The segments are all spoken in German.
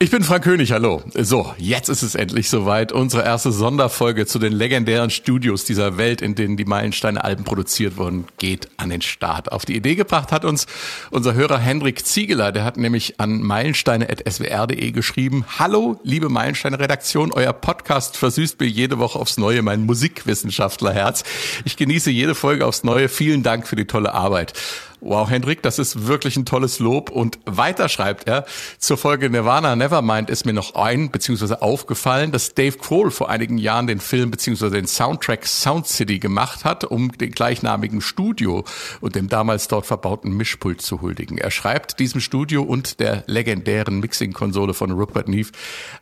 Ich bin Frank König, hallo. So, jetzt ist es endlich soweit. Unsere erste Sonderfolge zu den legendären Studios dieser Welt, in denen die Meilensteine-Alben produziert wurden, geht an den Start. Auf die Idee gebracht hat uns unser Hörer Henrik Ziegeler. Der hat nämlich an meilensteine.swr.de geschrieben, Hallo, liebe Meilensteine-Redaktion, euer Podcast versüßt mir jede Woche aufs Neue mein Musikwissenschaftlerherz. Ich genieße jede Folge aufs Neue. Vielen Dank für die tolle Arbeit. Wow, Hendrik, das ist wirklich ein tolles Lob. Und weiter schreibt er, zur Folge Nirvana Nevermind ist mir noch ein, beziehungsweise aufgefallen, dass Dave Grohl vor einigen Jahren den Film, beziehungsweise den Soundtrack Sound City gemacht hat, um den gleichnamigen Studio und dem damals dort verbauten Mischpult zu huldigen. Er schreibt diesem Studio und der legendären Mixing-Konsole von Rupert Neve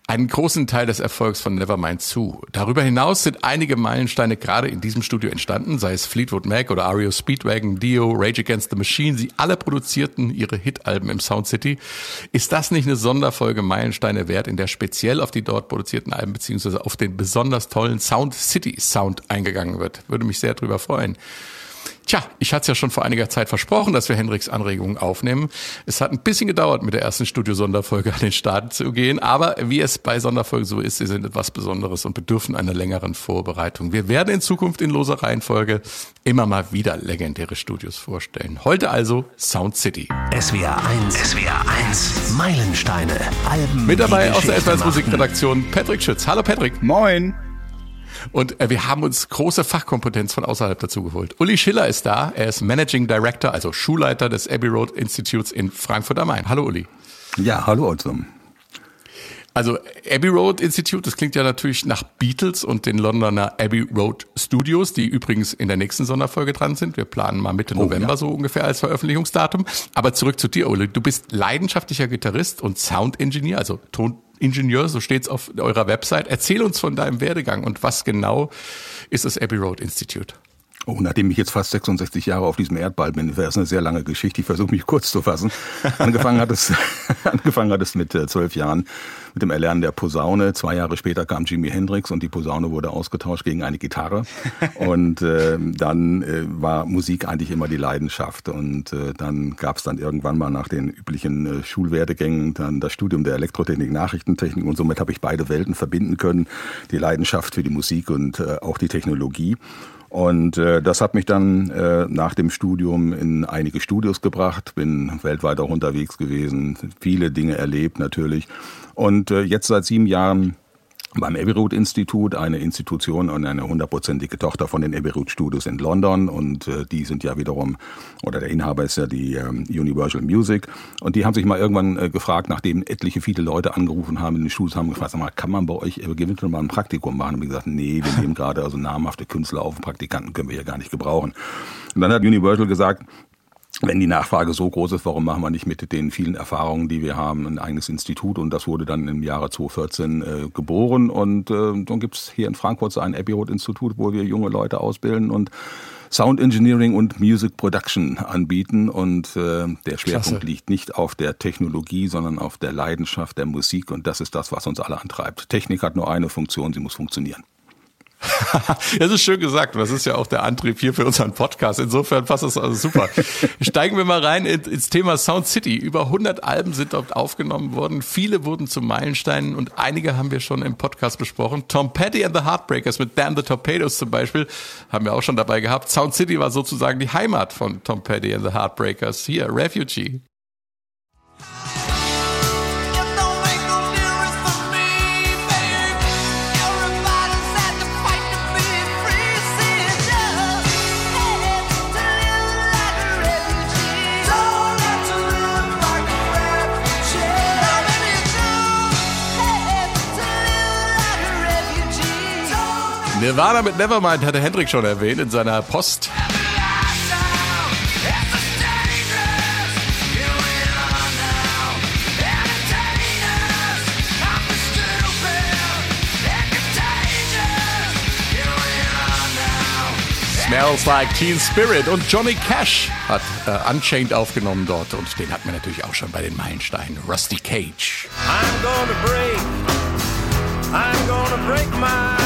einen großen Teil des Erfolgs von Nevermind zu. Darüber hinaus sind einige Meilensteine gerade in diesem Studio entstanden, sei es Fleetwood Mac oder Ario Speedwagon, Dio, Rage Against the Machine. Sie alle produzierten ihre Hitalben im Sound City. Ist das nicht eine Sonderfolge Meilensteine wert, in der speziell auf die dort produzierten Alben beziehungsweise auf den besonders tollen Sound City Sound eingegangen wird? Würde mich sehr darüber freuen. Tja, ich hatte es ja schon vor einiger Zeit versprochen, dass wir Hendriks Anregungen aufnehmen. Es hat ein bisschen gedauert, mit der ersten Studio-Sonderfolge an den Start zu gehen, aber wie es bei Sonderfolgen so ist, sie sind etwas Besonderes und bedürfen einer längeren Vorbereitung. Wir werden in Zukunft in loser Reihenfolge immer mal wieder legendäre Studios vorstellen. Heute also Sound City. SWR 1, SWR 1, Meilensteine, Alben. Mit dabei aus der SWR Musikredaktion Patrick Schütz. Hallo Patrick. Moin. Und äh, wir haben uns große Fachkompetenz von außerhalb dazu geholt. Uli Schiller ist da. Er ist Managing Director, also Schulleiter des Abbey Road Institutes in Frankfurt am Main. Hallo Uli. Ja, hallo zusammen. Also Abbey Road Institute, das klingt ja natürlich nach Beatles und den Londoner Abbey Road Studios, die übrigens in der nächsten Sonderfolge dran sind. Wir planen mal Mitte oh, November ja. so ungefähr als Veröffentlichungsdatum. Aber zurück zu dir, Uli. Du bist leidenschaftlicher Gitarrist und Sound Engineer, also Ton Ingenieur, so steht's auf eurer Website. Erzähl uns von deinem Werdegang und was genau ist das Abbey Road Institute? Oh, nachdem ich jetzt fast 66 Jahre auf diesem Erdball bin, wäre es eine sehr lange Geschichte. Ich versuche mich kurz zu fassen. Angefangen hat es, angefangen hat es mit äh, zwölf Jahren mit dem Erlernen der Posaune. Zwei Jahre später kam Jimi Hendrix und die Posaune wurde ausgetauscht gegen eine Gitarre. Und äh, dann äh, war Musik eigentlich immer die Leidenschaft. Und äh, dann gab es dann irgendwann mal nach den üblichen äh, Schulwerdegängen dann das Studium der Elektrotechnik, Nachrichtentechnik und somit habe ich beide Welten verbinden können. Die Leidenschaft für die Musik und äh, auch die Technologie. Und äh, das hat mich dann äh, nach dem Studium in einige Studios gebracht, bin weltweit auch unterwegs gewesen, viele Dinge erlebt natürlich. Und äh, jetzt seit sieben Jahren beim Road Institut, eine Institution und eine hundertprozentige Tochter von den Road Studios in London und äh, die sind ja wiederum, oder der Inhaber ist ja die ähm, Universal Music und die haben sich mal irgendwann äh, gefragt, nachdem etliche viele Leute angerufen haben in den Studios, haben gefragt, sag mal, kann man bei euch eventuell mal ein Praktikum machen? Und wir gesagt, nee, wir nehmen gerade also namhafte Künstler auf, Praktikanten können wir ja gar nicht gebrauchen. Und dann hat Universal gesagt, wenn die Nachfrage so groß ist, warum machen wir nicht mit den vielen Erfahrungen, die wir haben, ein eigenes Institut? Und das wurde dann im Jahre 2014 äh, geboren. Und äh, dann gibt's hier in Frankfurt so ein Abbey Road Institut, wo wir junge Leute ausbilden und Sound Engineering und Music Production anbieten. Und äh, der Schwerpunkt Klasse. liegt nicht auf der Technologie, sondern auf der Leidenschaft der Musik. Und das ist das, was uns alle antreibt. Technik hat nur eine Funktion, sie muss funktionieren. das ist schön gesagt. Das ist ja auch der Antrieb hier für unseren Podcast. Insofern passt das also super. Steigen wir mal rein ins Thema Sound City. Über 100 Alben sind dort aufgenommen worden. Viele wurden zu Meilensteinen und einige haben wir schon im Podcast besprochen. Tom Petty and the Heartbreakers mit Damn the Torpedoes zum Beispiel haben wir auch schon dabei gehabt. Sound City war sozusagen die Heimat von Tom Petty and the Heartbreakers. Hier, Refugee. Nirvana mit Nevermind hatte Hendrik schon erwähnt in seiner Post. Smells Like Teen Spirit und Johnny Cash hat äh, Unchained aufgenommen dort und den hat man natürlich auch schon bei den Meilensteinen. Rusty Cage. I'm gonna break, I'm gonna break my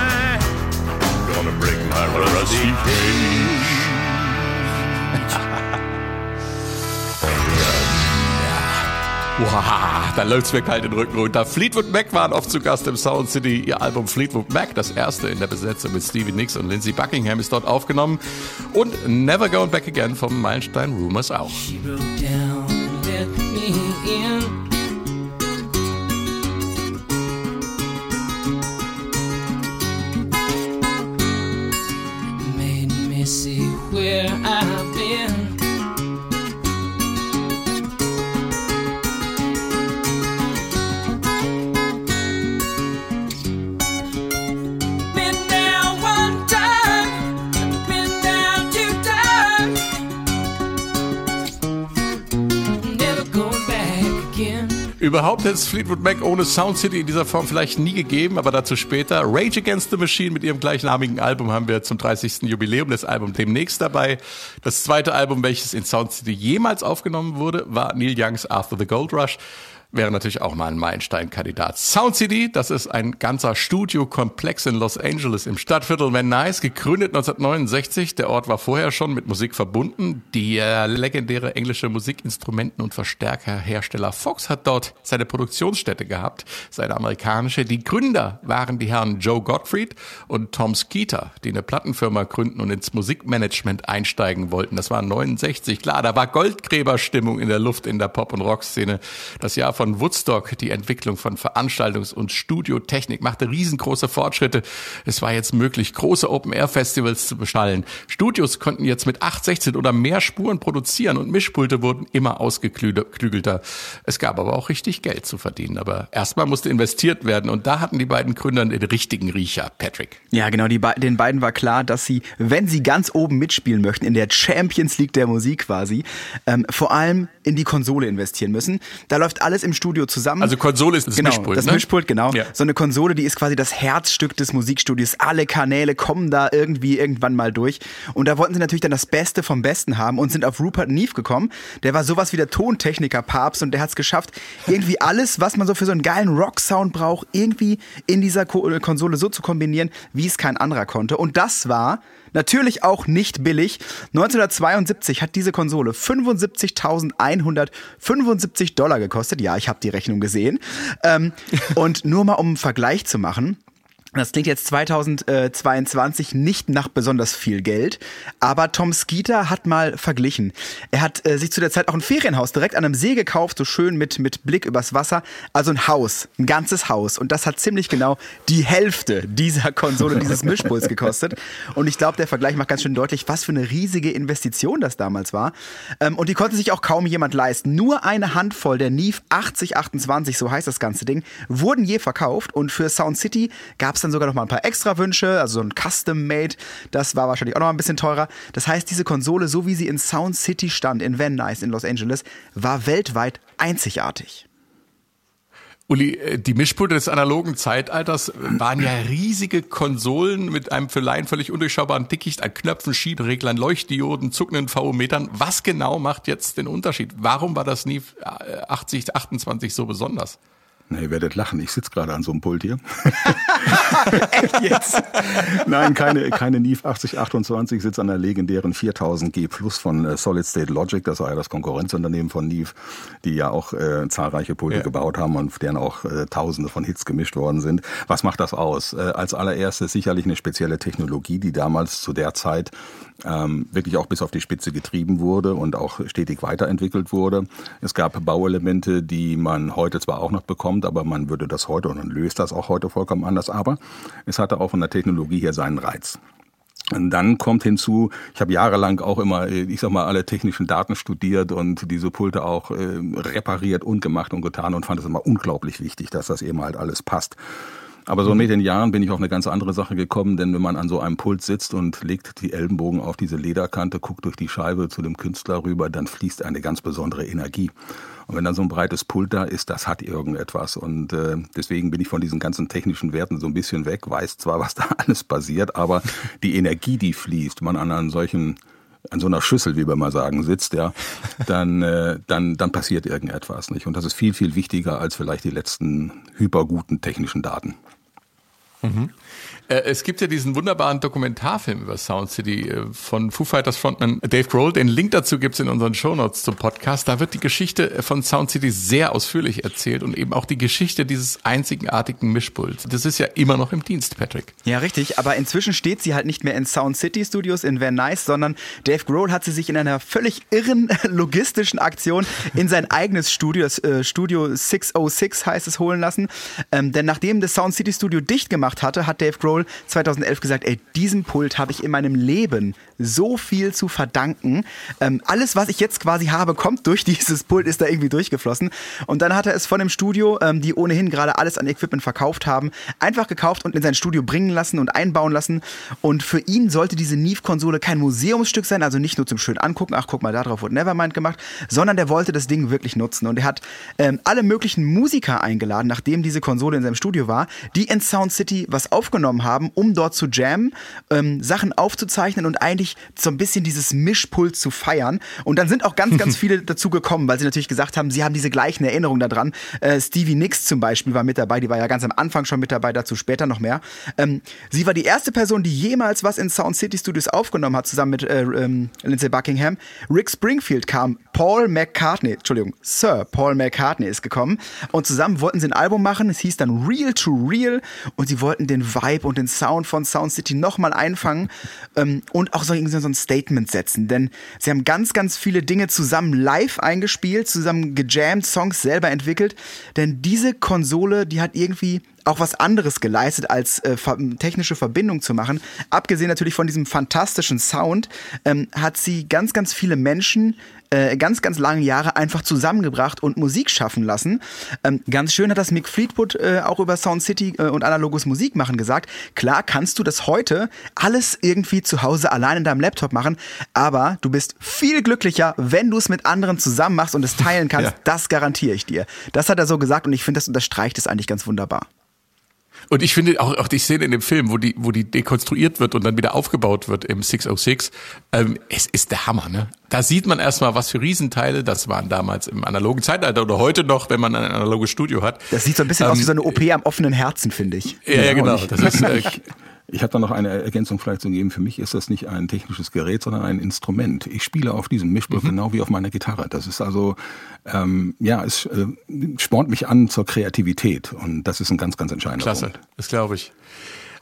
gonna break my rusty cage. Wow, da läuft's mir kalt den Rücken runter. Fleetwood Mac waren oft zu Gast im Sound City. Ihr Album Fleetwood Mac, das erste in der Besetzung mit Stevie Nicks und Lindsey Buckingham, ist dort aufgenommen. Und Never Going Back Again vom Meilenstein Rumors auch. She broke down and let me in. See where I've Überhaupt hätte es Fleetwood Mac ohne Sound City in dieser Form vielleicht nie gegeben, aber dazu später. Rage Against the Machine mit ihrem gleichnamigen Album haben wir zum 30. Jubiläum des Albums demnächst dabei. Das zweite Album, welches in Sound City jemals aufgenommen wurde, war Neil Youngs After the Gold Rush. Wäre natürlich auch mal ein Meilenstein-Kandidat. Sound City, das ist ein ganzer Studiokomplex in Los Angeles im Stadtviertel Van Nuys, gegründet 1969. Der Ort war vorher schon mit Musik verbunden. Der legendäre englische Musikinstrumenten- und Verstärkerhersteller Fox hat dort seine Produktionsstätte gehabt, seine amerikanische. Die Gründer waren die Herren Joe Gottfried und Tom Skeeter, die eine Plattenfirma gründen und ins Musikmanagement einsteigen wollten. Das war 69. Klar, da war Goldgräberstimmung in der Luft in der Pop- und Rockszene. Das Jahr von Woodstock, die Entwicklung von Veranstaltungs- und Studiotechnik machte riesengroße Fortschritte. Es war jetzt möglich, große Open-Air-Festivals zu beschallen. Studios konnten jetzt mit 8, 16 oder mehr Spuren produzieren und Mischpulte wurden immer ausgeklügelter. Es gab aber auch richtig Geld zu verdienen. Aber erstmal musste investiert werden und da hatten die beiden Gründer den richtigen Riecher, Patrick. Ja, genau, be den beiden war klar, dass sie, wenn sie ganz oben mitspielen möchten, in der Champions League der Musik quasi, ähm, vor allem in die Konsole investieren müssen. Da läuft alles im Studio zusammen. Also Konsole ist das genau, Mischpult, Das ne? Mischpult, genau. Ja. So eine Konsole, die ist quasi das Herzstück des Musikstudios. Alle Kanäle kommen da irgendwie irgendwann mal durch. Und da wollten sie natürlich dann das Beste vom Besten haben und sind auf Rupert Neve gekommen. Der war sowas wie der Tontechniker Papst und der hat es geschafft, irgendwie alles, was man so für so einen geilen Rock-Sound braucht, irgendwie in dieser Ko Konsole so zu kombinieren, wie es kein anderer konnte. Und das war Natürlich auch nicht billig. 1972 hat diese Konsole 75.175 Dollar gekostet. Ja, ich habe die Rechnung gesehen. Ähm, und nur mal um einen Vergleich zu machen. Das klingt jetzt 2022 nicht nach besonders viel Geld, aber Tom Skeeter hat mal verglichen. Er hat äh, sich zu der Zeit auch ein Ferienhaus direkt an einem See gekauft, so schön mit, mit Blick übers Wasser. Also ein Haus, ein ganzes Haus. Und das hat ziemlich genau die Hälfte dieser Konsole, dieses Mischpuls gekostet. Und ich glaube, der Vergleich macht ganz schön deutlich, was für eine riesige Investition das damals war. Ähm, und die konnte sich auch kaum jemand leisten. Nur eine Handvoll der Neve 8028, so heißt das ganze Ding, wurden je verkauft. Und für Sound City gab es dann sogar noch mal ein paar extra Wünsche, also so ein Custom-Made, das war wahrscheinlich auch noch mal ein bisschen teurer. Das heißt, diese Konsole, so wie sie in Sound City stand, in Van Nuys in Los Angeles, war weltweit einzigartig. Uli, äh, die Mischpulte des analogen Zeitalters waren ja riesige Konsolen mit einem für Laien völlig undurchschaubaren Dickicht an Knöpfen, Schiebereglern, Leuchtdioden, zuckenden VO-Metern. Was genau macht jetzt den Unterschied? Warum war das nie 80, 28 so besonders? Na, ihr werdet lachen, ich sitze gerade an so einem Pult hier. Echt jetzt? Nein, keine, keine Neve 8028, ich sitze an der legendären 4000G Plus von äh, Solid State Logic, das war ja das Konkurrenzunternehmen von Neve, die ja auch äh, zahlreiche Pulte Ja. gebaut haben und deren auch äh, tausende von Hits gemischt worden sind. Was macht das aus? Äh, als allererstes sicherlich eine spezielle Technologie, die damals zu der Zeit ähm, wirklich auch bis auf die Spitze getrieben wurde und auch stetig weiterentwickelt wurde. Es gab Bauelemente, die man heute zwar auch noch bekommt, aber man würde das heute und löst das auch heute vollkommen anders. Aber es hatte auch von der Technologie her seinen Reiz. Und dann kommt hinzu, ich habe jahrelang auch immer, äh, ich sag mal, alle technischen Daten studiert und diese Pulte auch äh, repariert und gemacht und getan und fand es immer unglaublich wichtig, dass das eben halt alles passt. Aber so mit den Jahren bin ich auf eine ganz andere Sache gekommen, denn wenn man an so einem Pult sitzt und legt die Ellenbogen auf diese Lederkante, guckt durch die Scheibe zu dem Künstler rüber, dann fließt eine ganz besondere Energie. Und wenn dann so ein breites Pult da ist, das hat irgendetwas. Und äh, deswegen bin ich von diesen ganzen technischen Werten so ein bisschen weg, weiß zwar, was da alles passiert, aber die Energie, die fließt, man an einem solchen an so einer Schüssel, wie wir mal sagen, sitzt, ja, dann, äh, dann, dann passiert irgendetwas, nicht? Und das ist viel, viel wichtiger als vielleicht die letzten hyperguten technischen Daten. Mhm. Äh, es gibt ja diesen wunderbaren Dokumentarfilm über Sound City äh, von Foo Fighters Frontman Dave Grohl. Den Link dazu gibt's in unseren Shownotes zum Podcast. Da wird die Geschichte von Sound City sehr ausführlich erzählt und eben auch die Geschichte dieses einzigartigen Mischpults. Das ist ja immer noch im Dienst, Patrick. Ja, richtig. Aber inzwischen steht sie halt nicht mehr in Sound City Studios in Van Nuys, sondern Dave Grohl hat sie sich in einer völlig irren logistischen Aktion in sein eigenes Studio, das äh, Studio 606 heißt es, holen lassen. Ähm, denn nachdem das Sound City Studio dicht gemacht hatte, hat Dave Grohl 2011 gesagt, ey, diesem Pult habe ich in meinem Leben so viel zu verdanken. Ähm, alles, was ich jetzt quasi habe, kommt durch dieses Pult, ist da irgendwie durchgeflossen. Und dann hat er es von dem Studio, ähm, die ohnehin gerade alles an Equipment verkauft haben, einfach gekauft und in sein Studio bringen lassen und einbauen lassen. Und für ihn sollte diese Neve-Konsole kein Museumsstück sein, also nicht nur zum schön angucken, ach guck mal, da drauf wurde Nevermind gemacht, sondern der wollte das Ding wirklich nutzen. Und er hat ähm, alle möglichen Musiker eingeladen, nachdem diese Konsole in seinem Studio war, die in Sound City was aufgenommen haben, um dort zu jammen, ähm, Sachen aufzuzeichnen und eigentlich so ein bisschen dieses Mischpult zu feiern. Und dann sind auch ganz, ganz viele dazu gekommen, weil sie natürlich gesagt haben, sie haben diese gleichen Erinnerungen daran. Äh, Stevie Nicks zum Beispiel war mit dabei, die war ja ganz am Anfang schon mit dabei, dazu später noch mehr. Ähm, sie war die erste Person, die jemals was in Sound City Studios aufgenommen hat, zusammen mit äh, ähm, Lindsay Buckingham. Rick Springfield kam, Paul McCartney, Entschuldigung, Sir Paul McCartney ist gekommen und zusammen wollten sie ein Album machen. Es hieß dann Real to Real und sie wollten den Vibe und den Sound von Sound City nochmal einfangen ähm, und auch so, so ein Statement setzen. Denn sie haben ganz, ganz viele Dinge zusammen live eingespielt, zusammen gejammt, Songs selber entwickelt. Denn diese Konsole, die hat irgendwie auch was anderes geleistet, als äh, ver technische Verbindung zu machen. Abgesehen natürlich von diesem fantastischen Sound, ähm, hat sie ganz, ganz viele Menschen äh, ganz, ganz lange Jahre einfach zusammengebracht und Musik schaffen lassen. Ähm, ganz schön hat das Mick Fleetwood äh, auch über Sound City äh, und analoges Musikmachen gesagt. Klar kannst du das heute alles irgendwie zu Hause allein in deinem Laptop machen, aber du bist viel glücklicher, wenn du es mit anderen zusammen machst und es teilen kannst. Ja. Das garantiere ich dir. Das hat er so gesagt und ich finde, das unterstreicht es eigentlich ganz wunderbar. Und ich finde auch, auch die Szene in dem Film, wo die, wo die dekonstruiert wird und dann wieder aufgebaut wird im 606, ähm, es ist der Hammer, ne? Da sieht man erstmal, was für Riesenteile das waren damals im analogen Zeitalter oder heute noch, wenn man ein analoges Studio hat. Das sieht so ein bisschen ähm, aus wie so eine OP am offenen Herzen, finde ich. Ja, ja genau. Das ist, äh, ich habe da noch eine Ergänzung vielleicht zu geben. Für mich ist das nicht ein technisches Gerät, sondern ein Instrument. Ich spiele auf diesem Mischpult mhm. genau wie auf meiner Gitarre. Das ist also, ähm, ja, es äh, spornt mich an zur Kreativität und das ist ein ganz, ganz entscheidender Klasse, Punkt. das glaube ich.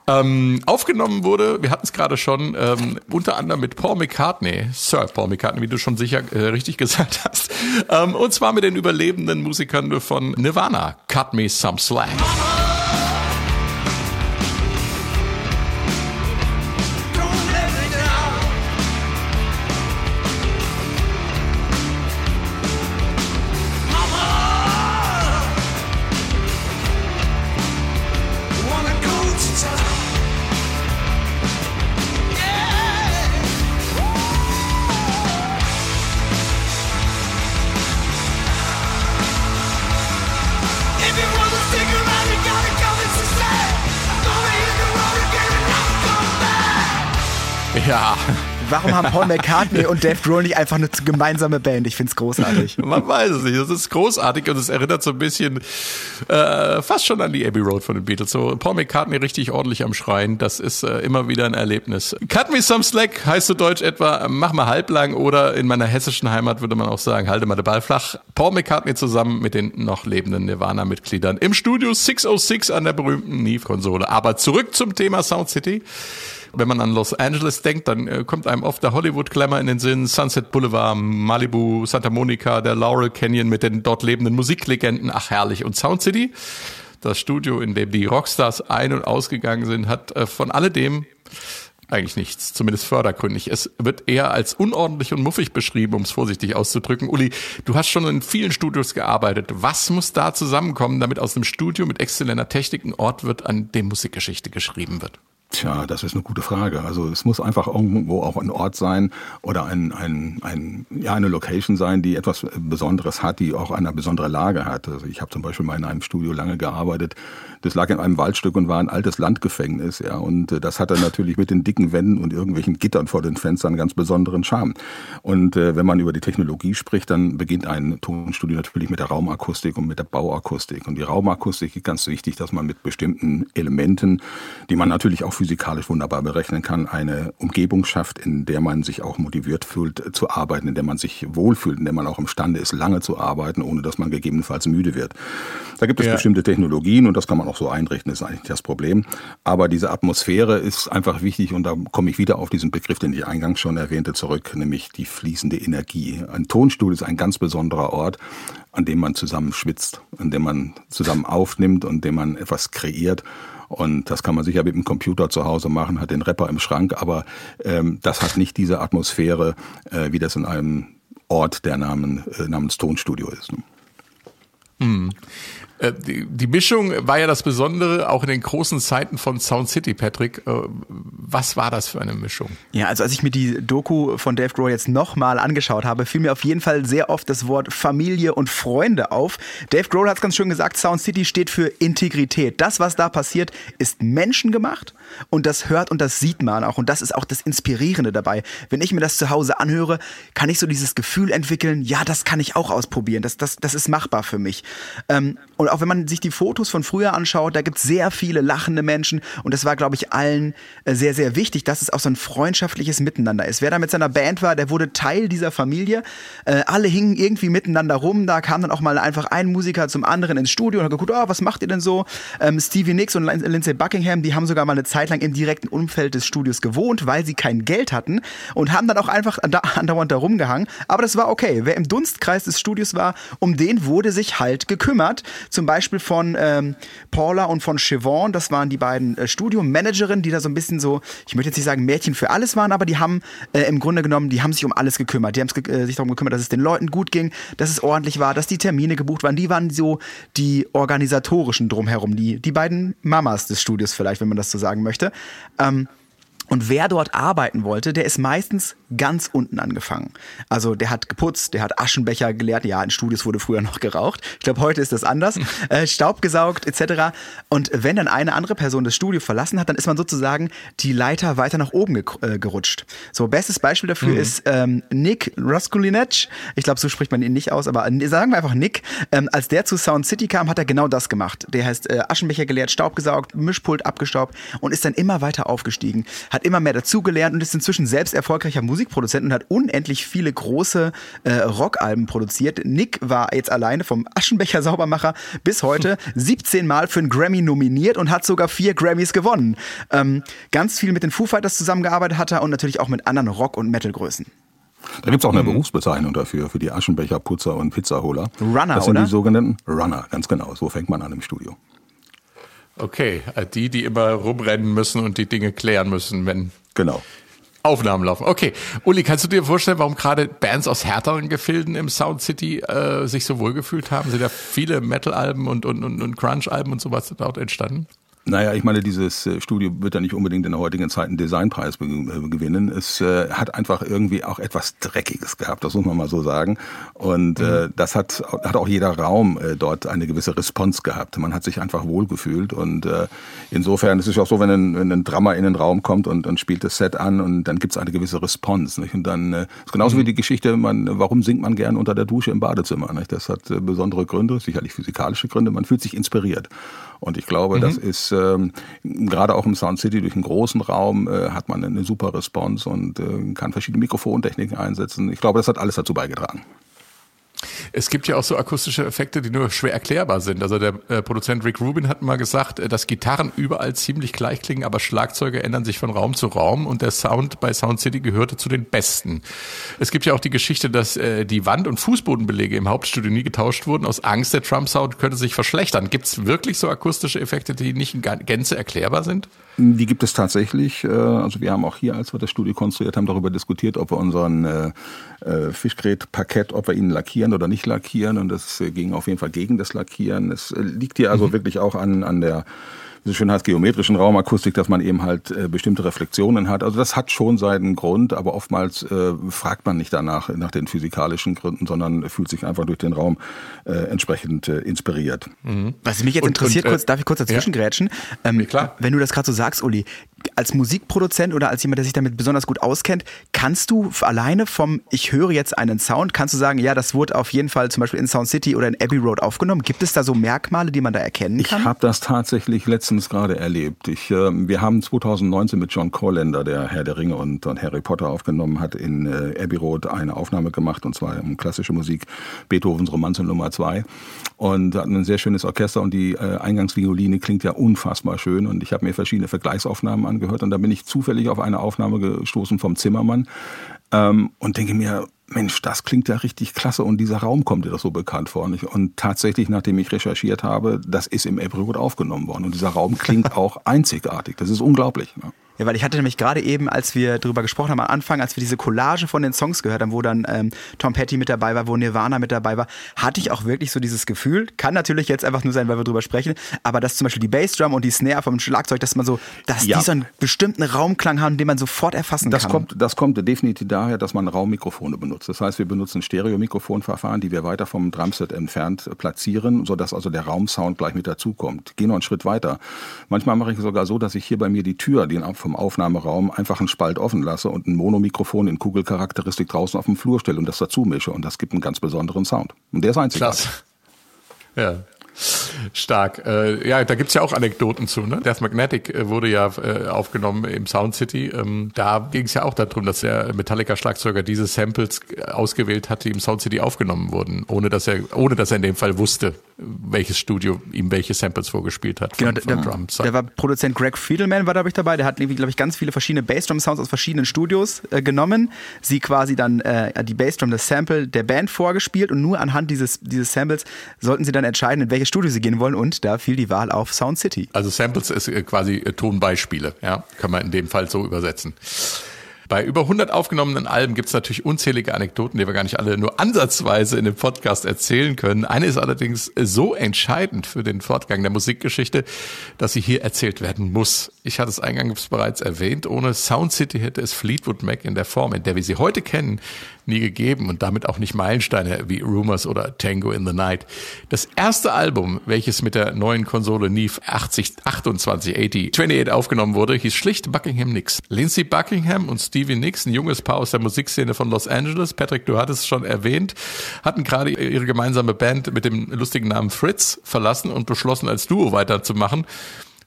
Ähm, aufgenommen wurde, wir hatten es gerade schon, ähm, unter anderem mit Paul McCartney, Sir Paul McCartney, wie du schon sicher äh, richtig gesagt hast, ähm, und zwar mit den überlebenden Musikern von Nirvana, Cut Me Some Slack. Ja. Warum haben Paul McCartney und Dave Grohl nicht einfach eine gemeinsame Band? Ich find's großartig. Man weiß es nicht. Das ist großartig und es erinnert so ein bisschen äh, fast schon an die Abbey Road von den Beatles. So Paul McCartney richtig ordentlich am Schreien. Das ist äh, immer wieder ein Erlebnis. Cut me some slack heißt so deutsch etwa mach mal halblang oder in meiner hessischen Heimat würde man auch sagen halte mal den Ball flach. Paul McCartney zusammen mit den noch lebenden Nirvana-Mitgliedern im Studio 606 an der berühmten Neve-Konsole. Aber zurück zum Thema Sound City. Wenn man an Los Angeles denkt, dann äh, kommt einem oft der Hollywood-Glamour in den Sinn, Sunset Boulevard, Malibu, Santa Monica, der Laurel Canyon mit den dort lebenden Musiklegenden, ach herrlich. Und Sound City, das Studio, in dem die Rockstars ein- und ausgegangen sind, hat äh, von alledem eigentlich nichts, zumindest fördergründig. Es wird eher als unordentlich und muffig beschrieben, um es vorsichtig auszudrücken. Uli, du hast schon in vielen Studios gearbeitet. Was muss da zusammenkommen, damit aus einem Studio mit exzellenter Technik ein Ort wird, an dem Musikgeschichte geschrieben wird? Tja, das ist eine gute Frage. Also es muss einfach irgendwo auch ein Ort sein oder ein, ein, ein, ja, eine Location sein, die etwas Besonderes hat, die auch eine besondere Lage hat. Also ich habe zum Beispiel mal in einem Studio lange gearbeitet. Das lag in einem Waldstück und war ein altes Landgefängnis. Ja, und äh, das hatte natürlich mit den dicken Wänden und irgendwelchen Gittern vor den Fenstern einen ganz besonderen Charme. Und äh, wenn man über die Technologie spricht, dann beginnt ein Tonstudio natürlich mit der Raumakustik und mit der Bauakustik. Und die Raumakustik ist ganz wichtig, dass man mit bestimmten Elementen, die man natürlich auch physikalisch wunderbar berechnen kann, eine Umgebung schafft, in der man sich auch motiviert fühlt äh, zu arbeiten, in der man sich wohlfühlt, in der man auch imstande ist, lange zu arbeiten, ohne dass man gegebenenfalls müde wird. Da gibt es ja. bestimmte Technologien und das kann man auch so einrichten, ist eigentlich das Problem. Aber diese Atmosphäre ist einfach wichtig und da komme ich wieder auf diesen Begriff, den ich eingangs schon erwähnte, zurück, nämlich die fließende Energie. Ein Tonstuhl ist ein ganz besonderer Ort, an dem man zusammen schwitzt, an dem man zusammen aufnimmt und dem man etwas kreiert. Und das kann man sicher mit dem Computer zu Hause machen, hat den Rapper im Schrank, aber ähm, das hat nicht diese Atmosphäre, äh, wie das in einem Ort, der Namen, äh, namens Tonstudio ist. Ne? Hm. Äh, die, Mischung war ja das Besondere, auch in den großen Zeiten von Sound City, Patrick. Äh, was war das für eine Mischung? Ja, also als ich mir die Doku von Dave Grohl jetzt nochmal angeschaut habe, fiel mir auf jeden Fall sehr oft das Wort Familie und Freunde auf. Dave Grohl hat es ganz schön gesagt, Sound City steht für Integrität. Das, was da passiert, ist menschengemacht und das hört und das sieht man auch. Und das ist auch das Inspirierende dabei. Wenn ich mir das zu Hause anhöre, kann ich so dieses Gefühl entwickeln, ja, das kann ich auch ausprobieren. Das, das, das ist machbar für mich. Ähm, und auch wenn man sich die Fotos von früher anschaut, da gibt es sehr viele lachende Menschen und das war, glaube ich, allen äh, sehr, sehr wichtig, dass es auch so ein freundschaftliches Miteinander ist. Wer da mit seiner Band war, der wurde Teil dieser Familie. Äh, alle hingen irgendwie miteinander rum. Da kam dann auch mal einfach ein Musiker zum anderen ins Studio und hat geguckt, oh, was macht ihr denn so? Ähm, Stevie Nicks und Lindsay Buckingham, die haben sogar mal eine Zeit lang im direkten Umfeld des Studios gewohnt, weil sie kein Geld hatten und haben dann auch einfach andauernd da rumgehangen. Aber das war okay. Wer im Dunstkreis des Studios war, um den wurde sich halt gekümmert. Zum Beispiel von ähm, Paula und von Chevron, das waren die beiden äh, Studiomanagerinnen, die da so ein bisschen so, ich möchte jetzt nicht sagen Mädchen für alles waren, aber die haben äh, im Grunde genommen, die haben sich um alles gekümmert. Die haben äh, sich darum gekümmert, dass es den Leuten gut ging, dass es ordentlich war, dass die Termine gebucht waren. Die waren so die organisatorischen drumherum, die, die beiden Mamas des Studios vielleicht, wenn man das so sagen möchte. Ähm, und wer dort arbeiten wollte, der ist meistens ganz unten angefangen. Also der hat geputzt, der hat Aschenbecher geleert. Ja, in Studios wurde früher noch geraucht. Ich glaube, heute ist das anders. Äh, Staub gesaugt etc. Und wenn dann eine andere Person das Studio verlassen hat, dann ist man sozusagen die Leiter weiter nach oben ge äh, gerutscht. So, bestes Beispiel dafür mhm. ist ähm, Nick Raskulinec. Ich glaube, so spricht man ihn nicht aus, aber äh, sagen wir einfach Nick. Ähm, als der zu Sound City kam, hat er genau das gemacht. Der heißt äh, Aschenbecher geleert, Staub gesaugt, Mischpult abgestaubt und ist dann immer weiter aufgestiegen. Hat immer mehr dazugelernt und ist inzwischen selbst erfolgreicher Musikproduzent und hat unendlich viele große äh, Rockalben produziert. Nick war jetzt alleine vom Aschenbecher Saubermacher bis heute 17 Mal für einen Grammy nominiert und hat sogar vier Grammys gewonnen. Ähm, ganz viel mit den Foo Fighters zusammengearbeitet hat er und natürlich auch mit anderen Rock- und Metal-Größen. Da gibt es auch eine mhm. Berufsbezeichnung dafür, für die Aschenbecher, Putzer und Pizzaholer. Runner, Das sind oder? die sogenannten Runner, ganz genau. So fängt man an im Studio. Okay, äh, die, die immer rumrennen müssen und die Dinge klären müssen, wenn genau. Aufnahmen laufen. Okay. Uli, kannst du dir vorstellen, warum gerade Bands aus härteren Gefilden im Sound City äh, sich so wohlgefühlt haben? Sind ja viele Metal-Alben und, und, und, und Crunch-Alben und sowas dort entstanden? Naja, ich meine, dieses äh, Studio wird ja nicht unbedingt in der heutigen Zeit einen Designpreis äh, gewinnen. Es äh, hat einfach irgendwie auch etwas Dreckiges gehabt, das muss man mal so sagen. Und äh, mhm. das hat, hat auch jeder Raum äh, dort eine gewisse Response gehabt. Man hat sich einfach wohlgefühlt. Und äh, insofern ist es ja auch so, wenn ein, wenn ein Drummer in den Raum kommt und, und spielt das Set an und dann gibt es eine gewisse Response. Nicht? Und dann äh, ist genauso mhm. wie die Geschichte, man, warum singt man gern unter der Dusche im Badezimmer? Nicht? Das hat äh, besondere Gründe, sicherlich physikalische Gründe. Man fühlt sich inspiriert. Und ich glaube, mhm. das ist ähm, gerade auch im Sound City durch einen großen Raum äh, hat man eine super Response und äh, kann verschiedene Mikrofontechniken einsetzen. Ich glaube, das hat alles dazu beigetragen. Es gibt ja auch so akustische Effekte, die nur schwer erklärbar sind. Also der äh, Produzent Rick Rubin hat mal gesagt, äh, dass Gitarren überall ziemlich gleich klingen, aber Schlagzeuge ändern sich von Raum zu Raum und der Sound bei Sound City gehörte zu den besten. Es gibt ja auch die Geschichte, dass äh, die Wand- und Fußbodenbelege im Hauptstudio nie getauscht wurden, aus Angst, der Trump-Sound könnte sich verschlechtern. Gibt es wirklich so akustische Effekte, die nicht in Gänze erklärbar sind? Die gibt es tatsächlich. Äh, Also wir haben auch hier, als wir das Studio konstruiert haben, darüber diskutiert, ob wir unseren äh, Fischgrätparkett, ob wir ihn lackieren oder nicht lackieren. Und das äh, ging auf jeden Fall gegen das Lackieren. Es äh, liegt hier also wirklich auch an, an der wie so schön heißt, geometrischen Raumakustik, dass man eben halt äh, bestimmte Reflexionen hat. Also das hat schon seinen Grund, aber oftmals äh, fragt man nicht danach, nach den physikalischen Gründen, sondern fühlt sich einfach durch den Raum äh, entsprechend äh, inspiriert. Was mich jetzt Und- interessiert, und, äh, kurz, darf ich kurz dazwischen grätschen? Ähm, klar. Wenn du das gerade so sagst, Uli, als Musikproduzent oder als jemand, der sich damit besonders gut auskennt, kannst du alleine vom, ich höre jetzt einen Sound, kannst du sagen, ja, das wurde auf jeden Fall zum Beispiel in Sound City oder in Abbey Road aufgenommen? Gibt es da so Merkmale, die man da erkennen Ich kann? habe das tatsächlich letztens gerade erlebt. Ich, äh, wir haben 2019 mit John Corlander, der Herr der Ringe und, und Harry Potter aufgenommen hat, in äh, Abbey Road eine Aufnahme gemacht, und zwar um klassische Musik, Beethovens Romanze Nummer zwei. Und hatten ein sehr schönes Orchester und die äh, Eingangsvioline klingt ja unfassbar schön. Und ich habe mir verschiedene Vergleichsaufnahmen angehört und da bin ich zufällig auf eine Aufnahme gestoßen vom Zimmermann ähm, und denke mir, Mensch, das klingt ja richtig klasse und dieser Raum kommt dir doch so bekannt vor. nicht? Und tatsächlich, nachdem ich recherchiert habe, das ist im Abbey Road aufgenommen worden und dieser Raum klingt auch einzigartig. Das ist unglaublich. Ne? Ja, weil ich hatte nämlich gerade eben, als wir drüber gesprochen haben am Anfang, als wir diese Collage von den Songs gehört haben, wo dann ähm, Tom Petty mit dabei war, wo Nirvana mit dabei war, hatte ich auch wirklich so dieses Gefühl, kann natürlich jetzt einfach nur sein, weil wir drüber sprechen, aber dass zum Beispiel die Bassdrum und die Snare vom Schlagzeug, dass man so, dass Ja. die so einen bestimmten Raumklang haben, den man sofort erfassen Das kann. kommt, das kommt definitiv daher, dass man Raummikrofone benutzt. Das heißt, wir benutzen Stereo-Mikrofonverfahren, die wir weiter vom Drumset entfernt platzieren, sodass also der Raumsound gleich mit dazukommt. Gehen noch einen Schritt weiter. Manchmal mache ich sogar so, dass ich hier bei mir die Tür, den vom Aufnahmeraum, einfach einen Spalt offen lasse und ein Monomikrofon in Kugelcharakteristik draußen auf dem Flur stelle und das dazu mische. Und das gibt einen ganz besonderen Sound. Und der ist einzigartig. Klasse. Ja. Stark. Äh, ja, da gibt's ja auch Anekdoten zu. Ne? Death Magnetic äh, wurde ja äh, aufgenommen im Sound City. Ähm, da ging's ja auch darum, dass der Metallica-Schlagzeuger diese Samples äh, ausgewählt hat, die im Sound City aufgenommen wurden, ohne dass er, ohne dass er in dem Fall wusste, welches Studio ihm welche Samples vorgespielt hat. Genau, von, von da, Drums. da war Produzent Greg Friedelman war glaube ich dabei, der hat irgendwie, glaube ich, ganz viele verschiedene Bassdrum-Sounds aus verschiedenen Studios äh, genommen, sie quasi dann äh, die Bassdrum, das Sample der Band vorgespielt und nur anhand dieses, dieses Samples sollten sie dann entscheiden, in welches Studio sie gehen wollen und da fiel die Wahl auf Sound City. Also Samples ist äh, quasi äh, Tonbeispiele, ja, kann man in dem Fall so übersetzen. Bei über 100 aufgenommenen Alben gibt es natürlich unzählige Anekdoten, die wir gar nicht alle nur ansatzweise in dem Podcast erzählen können. Eine ist allerdings so entscheidend für den Fortgang der Musikgeschichte, dass sie hier erzählt werden muss. Ich hatte es eingangs bereits erwähnt, ohne Sound City hätte es Fleetwood Mac in der Form, in der wir sie heute kennen, nie gegeben und damit auch nicht Meilensteine wie Rumors oder Tango in the Night. Das erste Album, welches mit der neuen Konsole Neve 80, 28, 80, 28 aufgenommen wurde, hieß schlicht Buckingham Nicks. Lindsey Buckingham und Stevie Nicks, ein junges Paar aus der Musikszene von Los Angeles, Patrick, du hattest es schon erwähnt, hatten gerade ihre gemeinsame Band mit dem lustigen Namen Fritz verlassen und beschlossen, als Duo weiterzumachen.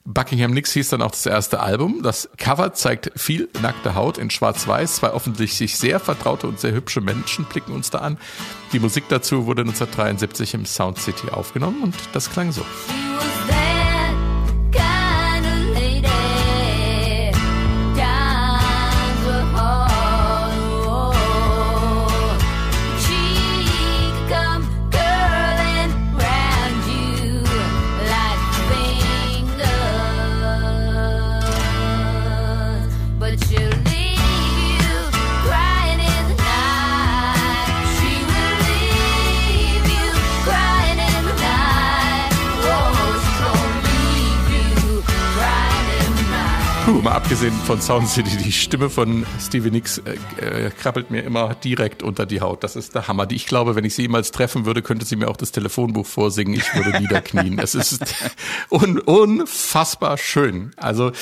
Buckingham Nicks hieß dann auch das erste Album. Das Cover zeigt viel nackte Haut in schwarz-weiß. Zwei offensichtlich sehr vertraute und sehr hübsche Menschen blicken uns da an. Die Musik dazu wurde 1973 im Sound City aufgenommen und das klang so. Abgesehen von Sound City, die Stimme von Stevie Nicks äh, äh, krabbelt mir immer direkt unter die Haut. Das ist der Hammer. Ich glaube, wenn ich sie jemals treffen würde, könnte sie mir auch das Telefonbuch vorsingen. Ich würde niederknien. es ist un unfassbar schön. Also,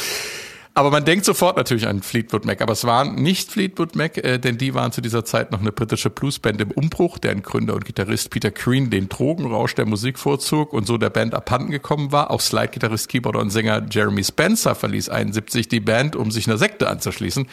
aber man denkt sofort natürlich an Fleetwood Mac. Aber es waren nicht Fleetwood Mac, äh, denn die waren zu dieser Zeit noch eine britische Bluesband im Umbruch, deren Gründer und Gitarrist Peter Green den Drogenrausch der Musik vorzog und so der Band abhanden gekommen war. Auch Slide-Gitarrist, Keyboarder und Sänger Jeremy Spencer verließ 71 die Band, um sich einer Sekte anzuschließen.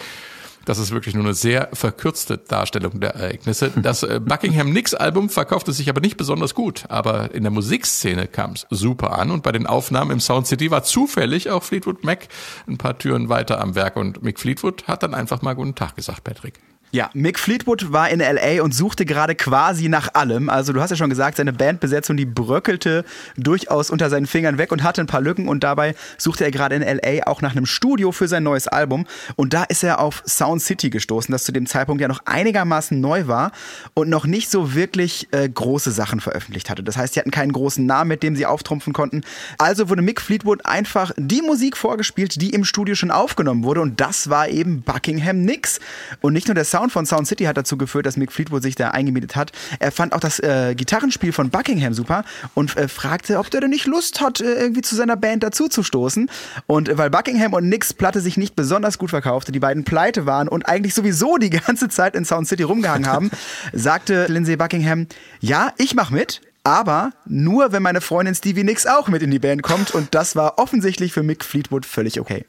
Das ist wirklich nur eine sehr verkürzte Darstellung der Ereignisse. Das äh, Buckingham Nicks Album verkaufte sich aber nicht besonders gut, aber in der Musikszene kam es super an und bei den Aufnahmen im Sound City war zufällig auch Fleetwood Mac ein paar Türen weiter am Werk und Mick Fleetwood hat dann einfach mal guten Tag gesagt, Patrick. Ja, Mick Fleetwood war in LA und suchte gerade quasi nach allem. Also du hast ja schon gesagt, seine Bandbesetzung, die bröckelte durchaus unter seinen Fingern weg und hatte ein paar Lücken und dabei suchte er gerade in LA auch nach einem Studio für sein neues Album und da ist er auf Sound City gestoßen, das zu dem Zeitpunkt ja noch einigermaßen neu war und noch nicht so wirklich äh, große Sachen veröffentlicht hatte. Das heißt, sie hatten keinen großen Namen, mit dem sie auftrumpfen konnten. Also wurde Mick Fleetwood einfach die Musik vorgespielt, die im Studio schon aufgenommen wurde und das war eben Buckingham Nicks und nicht nur der Sound von Sound City hat dazu geführt, dass Mick Fleetwood sich da eingemietet hat. Er fand auch das äh, Gitarrenspiel von Buckingham super und äh, fragte, ob der denn nicht Lust hat, äh, irgendwie zu seiner Band dazu zu stoßen. Und äh, weil Buckingham und Nicks Platte sich nicht besonders gut verkaufte, die beiden pleite waren und eigentlich sowieso die ganze Zeit in Sound City rumgehangen haben, sagte Lindsay Buckingham, ja, ich mach mit, aber nur, wenn meine Freundin Stevie Nicks auch mit in die Band kommt. Und das war offensichtlich für Mick Fleetwood völlig okay.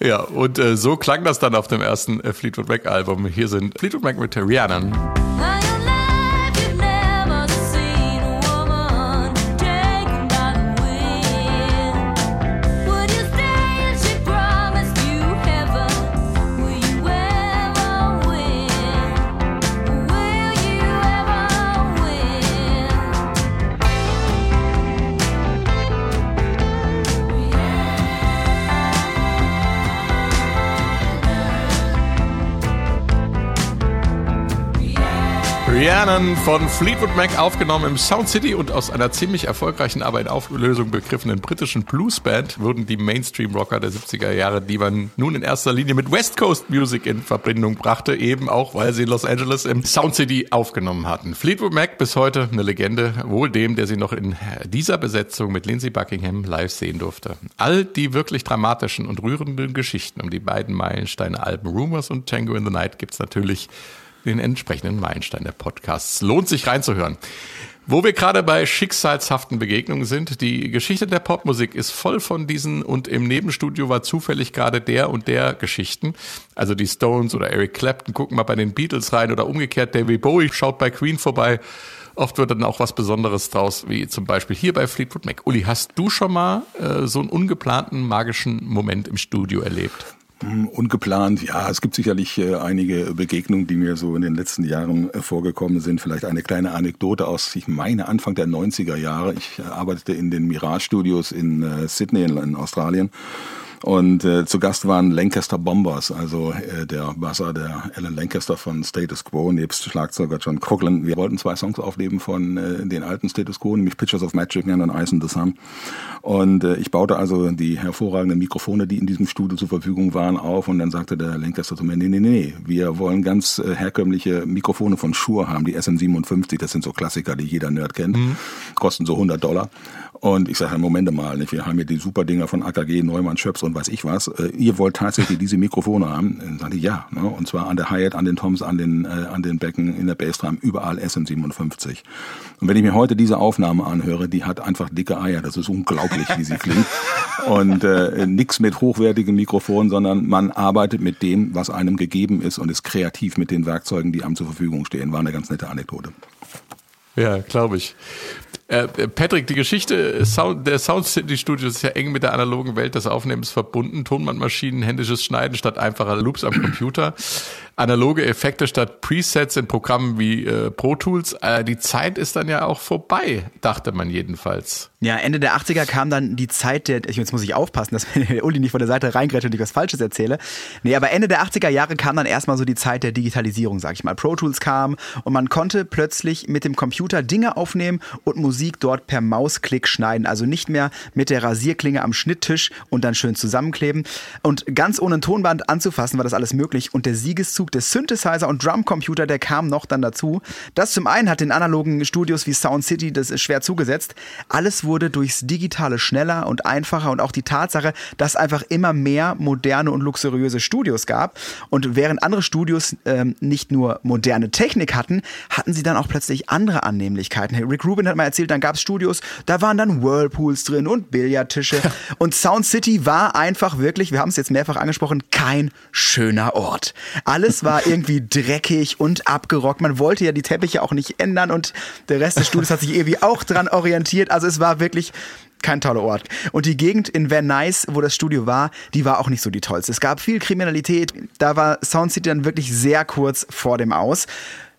Ja, und äh, so klang das dann auf dem ersten äh, Fleetwood Mac Album. Hier sind Fleetwood Mac mit Rhiannon. Rhiannon von Fleetwood Mac aufgenommen im Sound City und aus einer ziemlich erfolgreichen, aber in Auflösung begriffenen britischen Bluesband wurden die Mainstream-Rocker der 70er Jahre, die man nun in erster Linie mit West Coast Music in Verbindung brachte, eben auch, weil sie in Los Angeles im Sound City aufgenommen hatten. Fleetwood Mac bis heute eine Legende, wohl dem, der sie noch in dieser Besetzung mit Lindsey Buckingham live sehen durfte. All die wirklich dramatischen und rührenden Geschichten um die beiden Meilensteine-Alben Rumors und Tango in the Night gibt's natürlich den entsprechenden Meilenstein der Podcasts. Lohnt sich reinzuhören. Wo wir gerade bei schicksalshaften Begegnungen sind, die Geschichte der Popmusik ist voll von diesen und im Nebenstudio war zufällig gerade der und der Geschichten. Also die Stones oder Eric Clapton gucken mal bei den Beatles rein oder umgekehrt David Bowie schaut bei Queen vorbei. Oft wird dann auch was Besonderes draus, wie zum Beispiel hier bei Fleetwood Mac. Uli, hast du schon mal äh, so einen ungeplanten magischen Moment im Studio erlebt? Hm, Ungeplant, ja, es gibt sicherlich äh, einige Begegnungen, die mir so in den letzten Jahren äh, vorgekommen sind. Vielleicht eine kleine Anekdote aus, ich meine, Anfang der 90er Jahre. Ich äh, arbeitete in den Mirage Studios in äh, Sydney in, in Australien. Und äh, zu Gast waren Lancaster Bombers, also äh, der Basser, der Alan Lancaster von Status Quo, nebst Schlagzeuger John Coughlin. Wir wollten zwei Songs aufnehmen von äh, den alten Status Quo, nämlich Pictures of Magic and Ice in the Sun. Und äh, ich baute also die hervorragenden Mikrofone, die in diesem Studio zur Verfügung waren, auf. Und dann sagte der Lancaster zu mir, nee, nee, nee, wir wollen ganz äh, herkömmliche Mikrofone von Shure haben, die SM57, das sind so Klassiker, die jeder Nerd kennt, kosten so 100 Dollar. Und ich sage, Moment mal, wir haben hier die super Dinger von AKG, Neumann, Schöps und weiß ich was. Äh, ihr wollt tatsächlich diese Mikrofone haben? Dann sagte ich, ja. Ne? Und zwar an der Hi-Hat, an den Toms, an den, äh, an den Becken, in der Bassdrum, überall SM57. Und wenn ich mir heute diese Aufnahme anhöre, die hat einfach dicke Eier. Das ist unglaublich, wie sie klingt. Und äh, nichts mit hochwertigem Mikrofon, sondern man arbeitet mit dem, was einem gegeben ist und ist kreativ mit den Werkzeugen, die einem zur Verfügung stehen. War eine ganz nette Anekdote. Ja, glaube ich. Äh, Patrick, die Geschichte Sound, der Sound City Studios ist ja eng mit der analogen Welt des Aufnehmens verbunden. Tonbandmaschinen, händisches Schneiden statt einfacher Loops am Computer, analoge Effekte statt Presets in Programmen wie äh, Pro Tools. Äh, die Zeit ist dann ja auch vorbei, dachte man jedenfalls. Ja, Ende der 80er kam dann die Zeit der, jetzt muss ich aufpassen, dass mir Uli nicht von der Seite reingrätscht und ich was Falsches erzähle. Nee, aber Ende der 80er Jahre kam dann erstmal so die Zeit der Digitalisierung, sag ich mal. Pro Tools kam und man konnte plötzlich mit dem Computer Dinge aufnehmen und Musik dort per Mausklick schneiden. Also nicht mehr mit der Rasierklinge am Schnitttisch und dann schön zusammenkleben. Und ganz ohne ein Tonband anzufassen war das alles möglich und der Siegeszug Einzug des Synthesizer und Drumcomputer, der kam noch dann dazu. Das zum einen hat den analogen Studios wie Sound City das schwer zugesetzt. Alles wurde durchs Digitale schneller und einfacher und auch die Tatsache, dass einfach immer mehr moderne und luxuriöse Studios gab. Und während andere Studios ähm, nicht nur moderne Technik hatten, hatten sie dann auch plötzlich andere Annehmlichkeiten. Rick Rubin hat mal erzählt, dann gab es Studios, da waren dann Whirlpools drin und Billardtische. und Sound City war einfach wirklich, wir haben es jetzt mehrfach angesprochen, kein schöner Ort. Alles war irgendwie dreckig und abgerockt. Man wollte ja die Teppiche auch nicht ändern und der Rest des Studios hat sich irgendwie auch dran orientiert. Also es war wirklich kein toller Ort. Und die Gegend in Van Nuys, wo das Studio war, die war auch nicht so die tollste. Es gab viel Kriminalität. Da war Sound City dann wirklich sehr kurz vor dem Aus.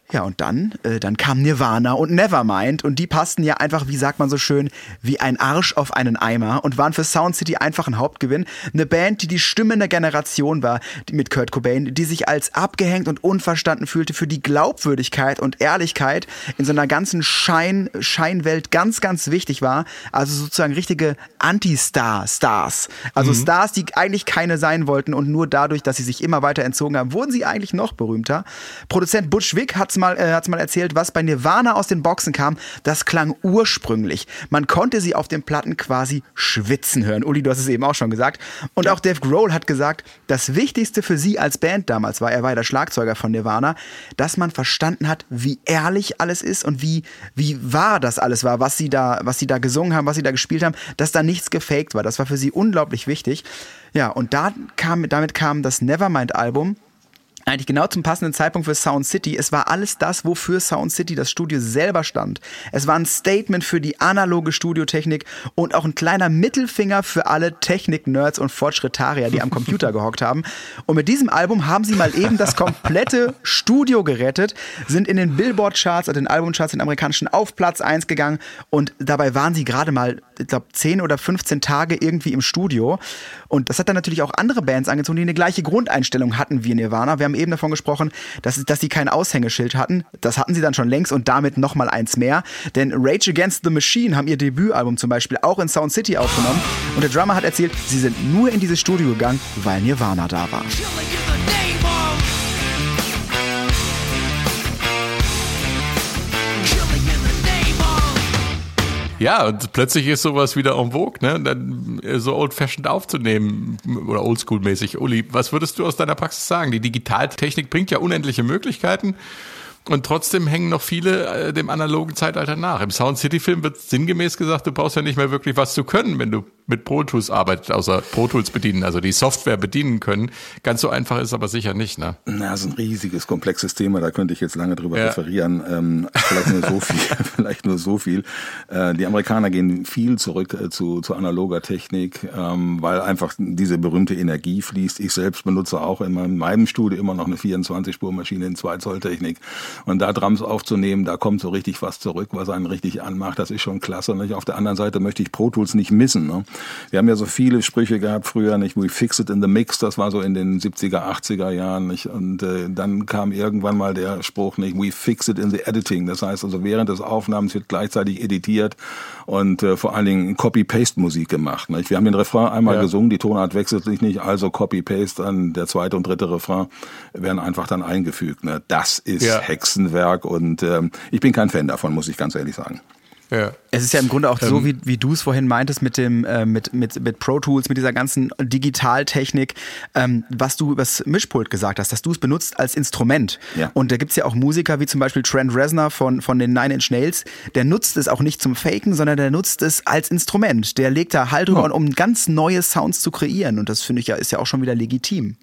Ja, und dann, äh, dann kam Nirvana und Nevermind und die passten ja einfach, wie sagt man so schön, wie ein Arsch auf einen Eimer und waren für Sound City einfach ein Hauptgewinn. Eine Band, die die Stimme einer Generation war, die mit Kurt Cobain, die sich als abgehängt und unverstanden fühlte für die Glaubwürdigkeit und Ehrlichkeit in so einer ganzen Schein, Scheinwelt ganz, ganz wichtig war. Also sozusagen richtige Anti-Star-Stars. Also Stars, die eigentlich keine sein wollten und nur dadurch, dass sie sich immer weiter entzogen haben, wurden sie eigentlich noch berühmter. Produzent Butch Vig hat's mal, äh, hat's mal erzählt, was bei Nirvana aus den Boxen kam. Das klang ursprünglich. Man konnte sie auf den Platten quasi schwitzen hören. Uli, du hast es eben auch schon gesagt. Und auch Dave Grohl hat gesagt, das Wichtigste für sie als Band damals war, er war ja der Schlagzeuger von Nirvana, dass man verstanden hat, wie ehrlich alles ist und wie, wie wahr das alles war, was sie da, was sie da gesungen haben, was sie da gespielt haben, dass da nichts gefaked war. Das war für sie unglaublich wichtig. Ja, und da kam, damit kam das Nevermind-Album eigentlich genau zum passenden Zeitpunkt für Sound City. Es war alles das, wofür Sound City das Studio selber stand. Es war ein Statement für die analoge Studiotechnik und auch ein kleiner Mittelfinger für alle Technik-Nerds und Fortschrittarier, die am Computer gehockt haben. Und mit diesem Album haben sie mal eben das komplette Studio gerettet, sind in den Billboard-Charts, also den Albumcharts, den amerikanischen, auf Platz 1 gegangen und dabei waren sie gerade mal, ich glaube, 10 oder 15 Tage irgendwie im Studio. Und das hat dann natürlich auch andere Bands angezogen, die eine gleiche Grundeinstellung hatten wie Nirvana. Wir haben eben davon gesprochen, dass, dass sie kein Aushängeschild hatten. Das hatten sie dann schon längst und damit nochmal eins mehr. Denn Rage Against the Machine haben ihr Debütalbum zum Beispiel auch in Sound City aufgenommen. Und der Drummer hat erzählt, sie sind nur in dieses Studio gegangen, weil Nirvana da war. Ja, und plötzlich ist sowas wieder en vogue, ne? Dann äh, so old-fashioned aufzunehmen oder oldschool-mäßig. Uli, was würdest du aus deiner Praxis sagen? Die Digitaltechnik bringt ja unendliche Möglichkeiten. Und trotzdem hängen noch viele äh, dem analogen Zeitalter nach. Im Sound City Film wird sinngemäß gesagt, du brauchst ja nicht mehr wirklich was zu können, wenn du mit Pro Tools arbeitest, außer Pro Tools bedienen, also die Software bedienen können. Ganz so einfach ist aber sicher nicht, ne? Na, das ist ein riesiges, komplexes Thema, da könnte ich jetzt lange drüber Ja. referieren. Ähm, vielleicht nur so viel, vielleicht nur so viel. Äh, die Amerikaner gehen viel zurück äh, zu, zu analoger Technik, ähm, weil einfach diese berühmte Energie fließt. Ich selbst benutze auch in meinem, meinem Studio immer noch eine 24-Spur-Maschine in 2 Zoll Technik. Und da Drums aufzunehmen, da kommt so richtig was zurück, was einen richtig anmacht. Das ist schon klasse. Nicht? Auf der anderen Seite möchte ich Pro Tools nicht missen. Ne? Wir haben ja so viele Sprüche gehabt früher, nicht? We fix it in the mix, das war so in den 70er, 80er Jahren. Nicht? Und äh, dann kam irgendwann mal der Spruch, nicht? We fix it in the editing. Das heißt also, während des Aufnahmens wird gleichzeitig editiert und äh, vor allen Dingen Copy-Paste-Musik gemacht. Nicht? Wir haben den Refrain einmal Ja. gesungen, die Tonart wechselt sich nicht, also Copy-Paste, dann der zweite und dritte Refrain werden einfach dann eingefügt. Ne? Das ist Ja. Hexenwerk und ähm, ich bin kein Fan davon, muss ich ganz ehrlich sagen. Ja. Es ist ja im Grunde auch so, wie, wie du es vorhin meintest mit dem äh, mit, mit, mit Pro Tools, mit dieser ganzen Digitaltechnik, ähm, was du übers Mischpult gesagt hast, dass du es benutzt als Instrument. Ja. Und da gibt's ja auch Musiker wie zum Beispiel Trent Reznor von, von den Nine Inch Nails, der nutzt es auch nicht zum Faken, sondern der nutzt es als Instrument. Der legt da Halt drüber, um ganz neue Sounds zu kreieren. Und das finde ich ja, ist ja auch schon wieder legitim.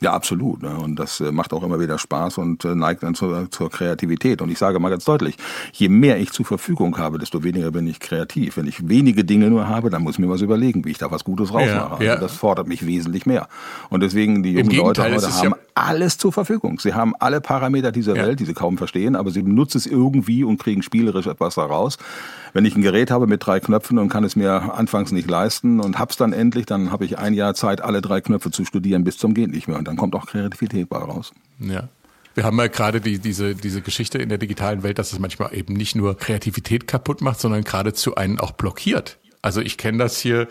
Ja, absolut. Ne? Und das äh, macht auch immer wieder Spaß und äh, neigt dann zur, zur Kreativität. Und ich sage mal ganz deutlich, je mehr ich zur Verfügung habe, desto weniger bin ich kreativ. Wenn ich wenige Dinge nur habe, dann muss ich mir was überlegen, wie ich da was Gutes rausmache. Also ja. das fordert mich wesentlich mehr. Und deswegen, die jungen Leute heute haben ja- alles zur Verfügung. Sie haben alle Parameter dieser Ja. Welt, die sie kaum verstehen, aber sie benutzen es irgendwie und kriegen spielerisch etwas daraus. Wenn ich ein Gerät habe mit drei Knöpfen und kann es mir anfangs nicht leisten und hab's dann endlich, dann habe ich ein Jahr Zeit, alle drei Knöpfe zu studieren bis zum geht nicht mehr. Und dann kommt auch Kreativität bei raus. Ja. Wir haben ja gerade die, diese, diese Geschichte in der digitalen Welt, dass es manchmal eben nicht nur Kreativität kaputt macht, sondern geradezu einen auch blockiert. Also ich kenne das hier,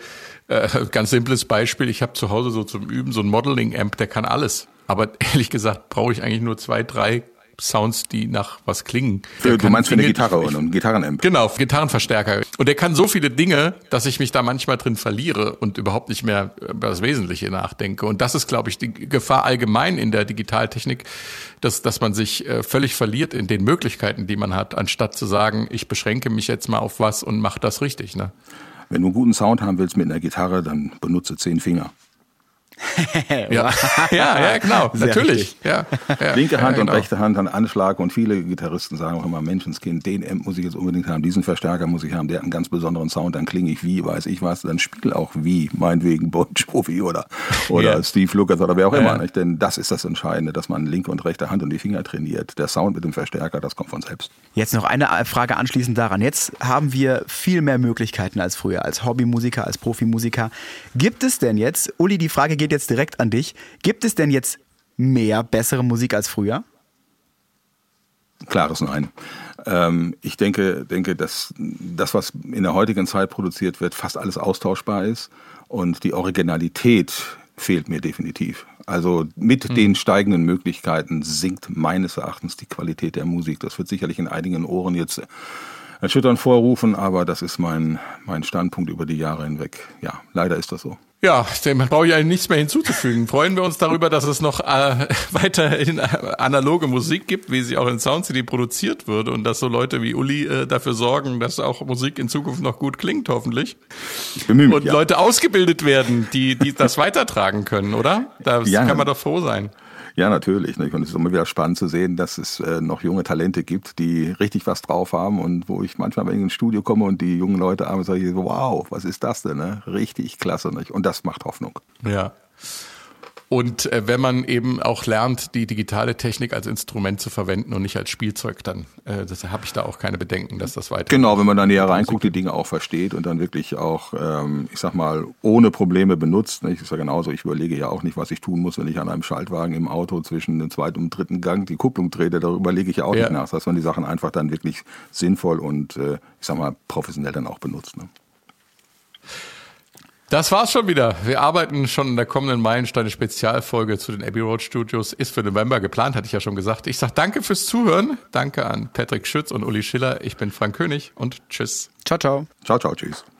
äh, ganz simples Beispiel, ich habe zu Hause so zum Üben so ein Modeling-Amp, der kann alles. Aber ehrlich gesagt brauche ich eigentlich nur zwei, drei Sounds, die nach was klingen. Der Du meinst für eine Gitarre und einen Gitarrenamp. Genau, Gitarrenverstärker. Und der kann so viele Dinge, dass ich mich da manchmal drin verliere und überhaupt nicht mehr über das Wesentliche nachdenke. Und das ist, glaube ich, die Gefahr allgemein in der Digitaltechnik, dass, dass man sich äh, völlig verliert in den Möglichkeiten, die man hat, anstatt zu sagen, ich beschränke mich jetzt mal auf was und mache das richtig. Ne? Wenn du einen guten Sound haben willst mit einer Gitarre, dann benutze zehn Finger. Ja, ja, ja, genau, Sehr natürlich. Ja, ja, Linke Hand ja, und genau. rechte Hand an Anschlag und viele Gitarristen sagen auch immer, Menschenskind, den Amp muss ich jetzt unbedingt haben, diesen Verstärker muss ich haben, der hat einen ganz besonderen Sound, dann klinge ich wie, weiß ich was, dann spiel auch wie, meinetwegen Bon Jovi oder, oder Ja. Steve Lucas oder wer auch Ja. immer, nicht? denn das ist das Entscheidende, dass man linke und rechte Hand und die Finger trainiert. Der Sound mit dem Verstärker, das kommt von selbst. Jetzt noch eine Frage anschließend daran. Jetzt haben wir viel mehr Möglichkeiten als früher, als Hobbymusiker, als Profimusiker. Gibt es denn jetzt, Uli, die Frage geht jetzt direkt an dich, gibt es denn jetzt mehr bessere Musik als früher? Klares Nein. Ähm, ich denke, denke, dass das, was in der heutigen Zeit produziert wird, fast alles austauschbar ist und die Originalität fehlt mir definitiv. Also mit den steigenden Möglichkeiten sinkt meines Erachtens die Qualität der Musik. Das wird sicherlich in einigen Ohren jetzt erschüttern vorrufen, aber das ist mein, mein Standpunkt über die Jahre hinweg. Ja, leider ist das so. Ja, dem brauche ich eigentlich nichts mehr hinzuzufügen. Freuen wir uns darüber, dass es noch äh, weiterhin analoge Musik gibt, wie sie auch in Sound City produziert wird und dass so Leute wie Uli äh, dafür sorgen, dass auch Musik in Zukunft noch gut klingt, hoffentlich. Ich bemühe mich. Und ja. Leute ausgebildet werden, die, die das weitertragen können, oder? Da Ja. kann man doch froh sein. Ja, natürlich. Nicht? Und es ist immer wieder spannend zu sehen, dass es äh, noch junge Talente gibt, die richtig was drauf haben und wo ich manchmal, wenn ich ins Studio komme und die jungen Leute haben, sage ich wow, was ist das denn? Ne? Richtig klasse. Nicht? Und das macht Hoffnung. Ja. Und äh, wenn man eben auch lernt, die digitale Technik als Instrument zu verwenden und nicht als Spielzeug, dann äh, habe ich da auch keine Bedenken, dass das weiter. Genau, wenn man da näher reinguckt, die Dinge auch versteht und dann wirklich auch, ähm, ich sag mal, ohne Probleme benutzt. Nicht? Ist ja genauso, ich überlege ja auch nicht, was ich tun muss, wenn ich an einem Schaltwagen im Auto zwischen dem zweiten und dritten Gang die Kupplung trete. Darüber lege ich ja auch Ja. nicht nach, dass man die Sachen einfach dann wirklich sinnvoll und, äh, ich sag mal, professionell dann auch benutzt. Ne? Das war's schon wieder. Wir arbeiten schon in der kommenden Meilensteine Spezialfolge zu den Abbey Road Studios. Ist für November geplant, hatte ich ja schon gesagt. Ich sag danke fürs Zuhören. Danke an Patrick Schütz und Uli Schiller. Ich bin Frank König und tschüss. Ciao, ciao. Ciao, ciao, tschüss.